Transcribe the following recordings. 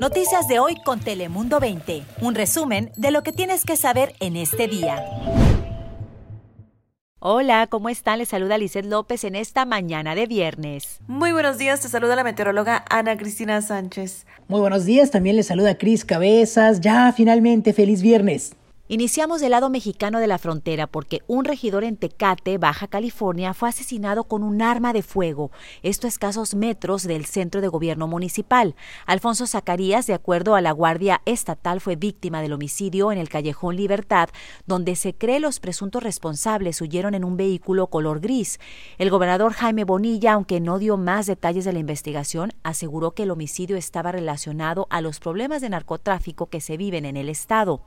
Noticias de hoy con Telemundo 20. Un resumen de lo que tienes que saber en este día. Hola, ¿cómo están? Les saluda Lizeth López en esta mañana de viernes. Muy buenos días, te saluda la meteoróloga Ana Cristina Sánchez. Muy buenos días, también les saluda Cris Cabezas. Ya, finalmente, feliz viernes. Iniciamos del lado mexicano de la frontera porque un regidor en Tecate, Baja California, fue asesinado con un arma de fuego. Esto a escasos metros del centro de gobierno municipal. Alfonso Zacarías, de acuerdo a la Guardia Estatal, fue víctima del homicidio en el callejón Libertad, donde se cree los presuntos responsables huyeron en un vehículo color gris. El gobernador Jaime Bonilla, aunque no dio más detalles de la investigación, aseguró que el homicidio estaba relacionado a los problemas de narcotráfico que se viven en el estado.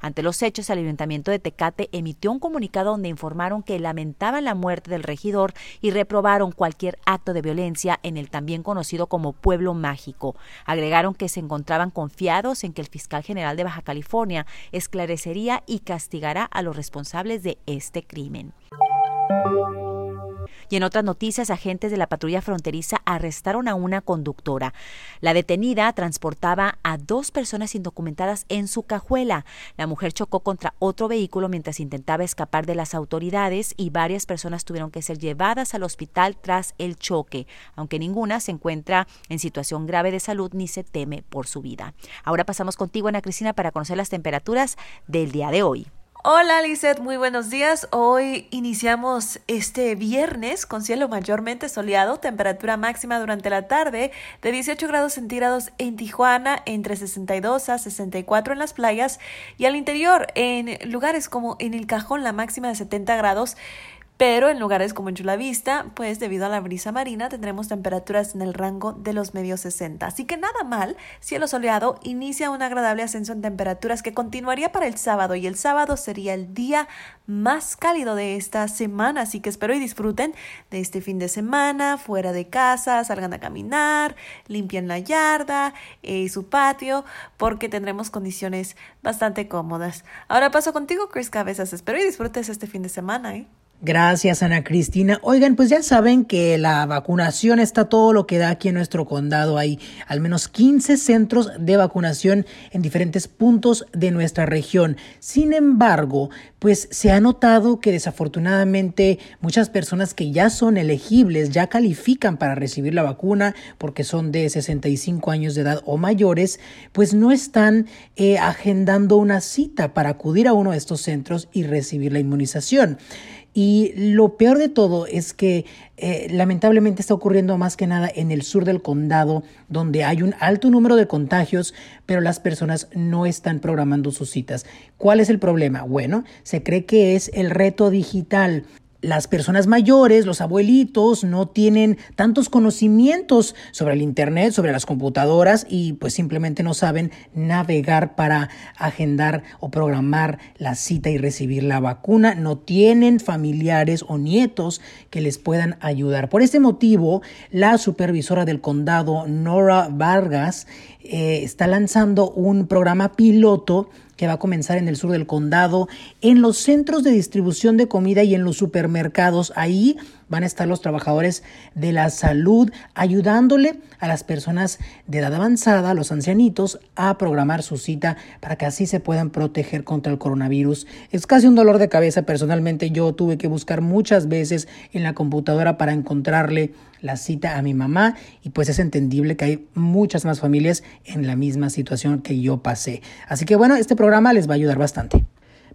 Ante los hechos, el Ayuntamiento de Tecate emitió un comunicado donde informaron que lamentaban la muerte del regidor y reprobaron cualquier acto de violencia en el también conocido como Pueblo Mágico. Agregaron que se encontraban confiados en que el fiscal general de Baja California esclarecería y castigará a los responsables de este crimen. Y en otras noticias, agentes de la patrulla fronteriza arrestaron a una conductora. La detenida transportaba a dos personas indocumentadas en su cajuela. La mujer chocó contra otro vehículo mientras intentaba escapar de las autoridades y varias personas tuvieron que ser llevadas al hospital tras el choque, aunque ninguna se encuentra en situación grave de salud ni se teme por su vida. Ahora pasamos contigo, Ana Cristina, para conocer las temperaturas del día de hoy. Hola Lizeth, muy buenos días. Hoy iniciamos este viernes con cielo mayormente soleado, temperatura máxima durante la tarde de 18 grados centígrados en Tijuana, entre 62 a 64 en las playas y al interior en lugares como en el cajón la máxima de 70 grados pero en lugares como en Chulavista, pues debido a la brisa marina tendremos temperaturas en el rango de los medios 60. Así que nada mal, cielo soleado inicia un agradable ascenso en temperaturas que continuaría para el sábado y el sábado sería el día más cálido de esta semana. Así que espero y disfruten de este fin de semana, fuera de casa, salgan a caminar, limpien la yarda y eh, su patio, porque tendremos condiciones bastante cómodas. Ahora paso contigo, Chris Cabezas. Espero y disfrutes este fin de semana. ¿eh? Gracias, Ana Cristina. Oigan, pues ya saben que la vacunación está todo lo que da aquí en nuestro condado. Hay al menos 15 centros de vacunación en diferentes puntos de nuestra región. Sin embargo, pues se ha notado que desafortunadamente muchas personas que ya son elegibles, ya califican para recibir la vacuna porque son de 65 años de edad o mayores, pues no están eh, agendando una cita para acudir a uno de estos centros y recibir la inmunización. Y lo peor de todo es que eh, lamentablemente está ocurriendo más que nada en el sur del condado, donde hay un alto número de contagios, pero las personas no están programando sus citas. ¿Cuál es el problema? Bueno, se cree que es el reto digital las personas mayores, los abuelitos, no tienen tantos conocimientos sobre el Internet, sobre las computadoras y pues simplemente no saben navegar para agendar o programar la cita y recibir la vacuna. No tienen familiares o nietos que les puedan ayudar. Por este motivo, la supervisora del condado, Nora Vargas, eh, está lanzando un programa piloto que va a comenzar en el sur del condado, en los centros de distribución de comida y en los supermercados. Ahí van a estar los trabajadores de la salud ayudándole a las personas de edad avanzada, los ancianitos, a programar su cita para que así se puedan proteger contra el coronavirus. Es casi un dolor de cabeza. Personalmente yo tuve que buscar muchas veces en la computadora para encontrarle la cita a mi mamá y pues es entendible que hay muchas más familias en la misma situación que yo pasé. Así que bueno, este programa les va a ayudar bastante.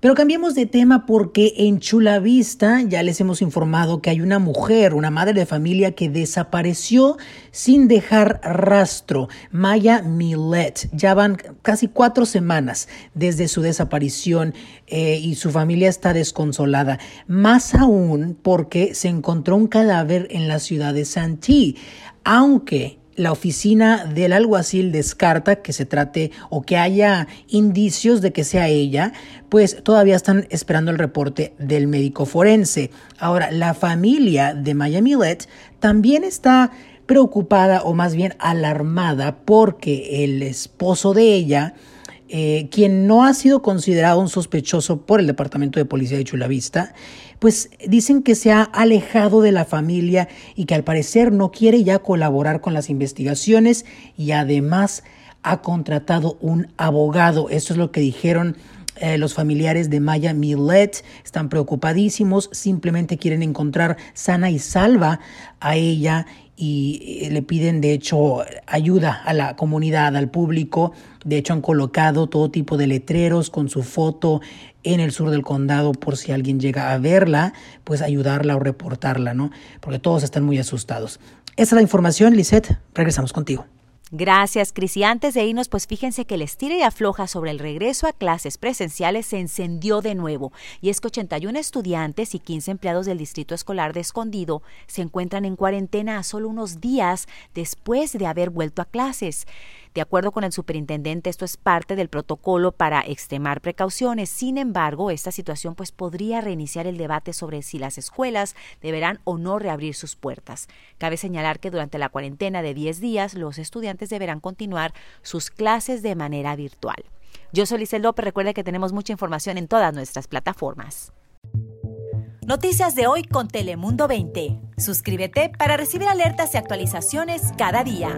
Pero cambiemos de tema porque en Chula Vista ya les hemos informado que hay una mujer, una madre de familia que desapareció sin dejar rastro. Maya Millet. Ya van casi cuatro semanas desde su desaparición eh, y su familia está desconsolada. Más aún porque se encontró un cadáver en la ciudad de Santee. Aunque la oficina del alguacil descarta que se trate o que haya indicios de que sea ella, pues todavía están esperando el reporte del médico forense. Ahora, la familia de Maya Millet también está preocupada o más bien alarmada porque el esposo de ella, eh, quien no ha sido considerado un sospechoso por el Departamento de Policía de Chulavista, pues dicen que se ha alejado de la familia y que al parecer no quiere ya colaborar con las investigaciones y además ha contratado un abogado. Esto es lo que dijeron eh, los familiares de Maya Millet están preocupadísimos, simplemente quieren encontrar sana y salva a ella y eh, le piden de hecho ayuda a la comunidad, al público. De hecho han colocado todo tipo de letreros con su foto en el sur del condado por si alguien llega a verla, pues ayudarla o reportarla, ¿no? Porque todos están muy asustados. Esa es la información, Lisette. Regresamos contigo. Gracias, Cris. Y antes de irnos, pues fíjense que el estira y afloja sobre el regreso a clases presenciales se encendió de nuevo. Y es que 81 estudiantes y 15 empleados del Distrito Escolar de Escondido se encuentran en cuarentena a solo unos días después de haber vuelto a clases. De acuerdo con el superintendente, esto es parte del protocolo para extremar precauciones. Sin embargo, esta situación pues podría reiniciar el debate sobre si las escuelas deberán o no reabrir sus puertas. Cabe señalar que durante la cuarentena de 10 días, los estudiantes deberán continuar sus clases de manera virtual. Yo soy Lizel López. Recuerde que tenemos mucha información en todas nuestras plataformas. Noticias de hoy con Telemundo 20. Suscríbete para recibir alertas y actualizaciones cada día.